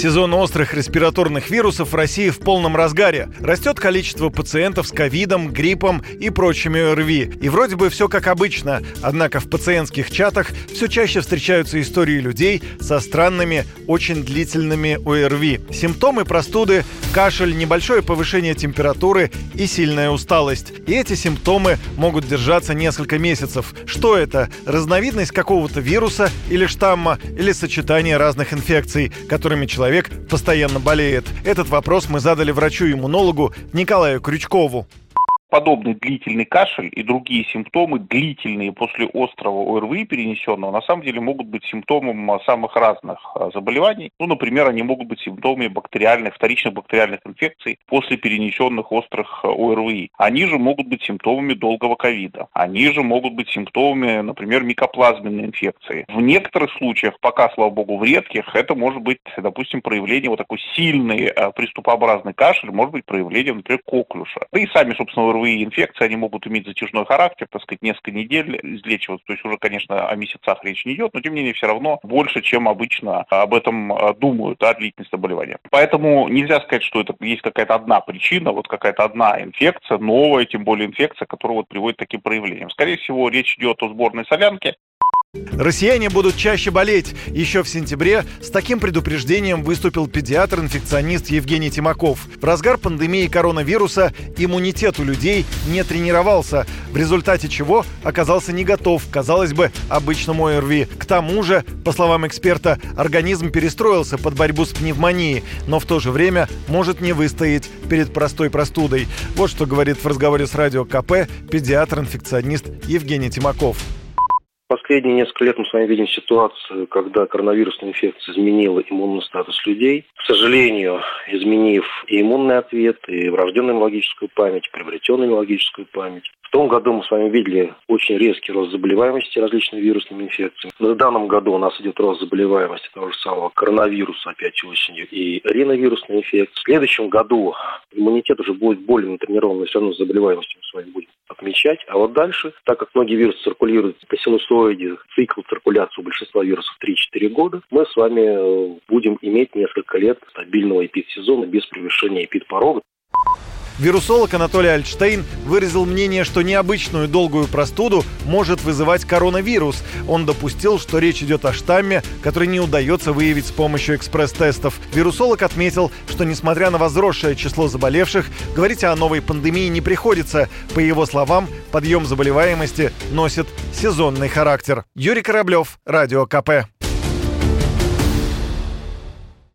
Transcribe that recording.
Сезон острых респираторных вирусов в России в полном разгаре. Растет количество пациентов с ковидом, гриппом и прочими ОРВИ. И вроде бы все как обычно, однако в пациентских чатах все чаще встречаются истории людей со странными, очень длительными ОРВИ. Симптомы простуды – кашель, небольшое повышение температуры и сильная усталость. И эти симптомы могут держаться несколько месяцев. Что это? Разновидность какого-то вируса или штамма, или сочетание разных инфекций, которыми человек человек постоянно болеет? Этот вопрос мы задали врачу-иммунологу Николаю Крючкову подобный длительный кашель и другие симптомы, длительные после острого ОРВИ перенесенного, на самом деле могут быть симптомом а, самых разных а, заболеваний. Ну, например, они могут быть симптомами бактериальных, вторичных бактериальных инфекций после перенесенных острых а, ОРВИ. Они же могут быть симптомами долгого ковида. Они же могут быть симптомами, например, микоплазменной инфекции. В некоторых случаях, пока, слава богу, в редких, это может быть, допустим, проявление вот такой сильный приступообразный кашель, может быть проявлением, например, коклюша. Да и сами, собственно, ОРВИ грибовые инфекции, они могут иметь затяжной характер, так сказать, несколько недель излечиваться. То есть уже, конечно, о месяцах речь не идет, но тем не менее все равно больше, чем обычно об этом э, думают, о длительности заболевания. Поэтому нельзя сказать, что это есть какая-то одна причина, вот какая-то одна инфекция, новая, тем более инфекция, которая вот приводит к таким проявлениям. Скорее всего, речь идет о сборной солянке, Россияне будут чаще болеть. Еще в сентябре с таким предупреждением выступил педиатр-инфекционист Евгений Тимаков. В разгар пандемии коронавируса иммунитет у людей не тренировался, в результате чего оказался не готов, казалось бы, обычному ОРВИ. К тому же, по словам эксперта, организм перестроился под борьбу с пневмонией, но в то же время может не выстоять перед простой простудой. Вот что говорит в разговоре с радио КП педиатр-инфекционист Евгений Тимаков. Последние несколько лет мы с вами видим ситуацию, когда коронавирусная инфекция изменила иммунный статус людей. К сожалению, изменив и иммунный ответ, и врожденную иммунологическую память, приобретенную иммунологическую память. В том году мы с вами видели очень резкий рост заболеваемости различными вирусными инфекциями. В данном году у нас идет рост заболеваемости того же самого коронавируса опять осенью и риновирусной инфекции. В следующем году иммунитет уже будет более натренирован, но все равно с заболеваемостью мы с вами будем отмечать. А вот дальше, так как многие вирусы циркулируют по синусоиде, цикл циркуляции у большинства вирусов 3-4 года, мы с вами э, будем иметь несколько лет стабильного эпидсезона без превышения эпидпорога. Вирусолог Анатолий Альтштейн выразил мнение, что необычную долгую простуду может вызывать коронавирус. Он допустил, что речь идет о штамме, который не удается выявить с помощью экспресс-тестов. Вирусолог отметил, что несмотря на возросшее число заболевших, говорить о новой пандемии не приходится. По его словам, подъем заболеваемости носит сезонный характер. Юрий Кораблев, Радио КП.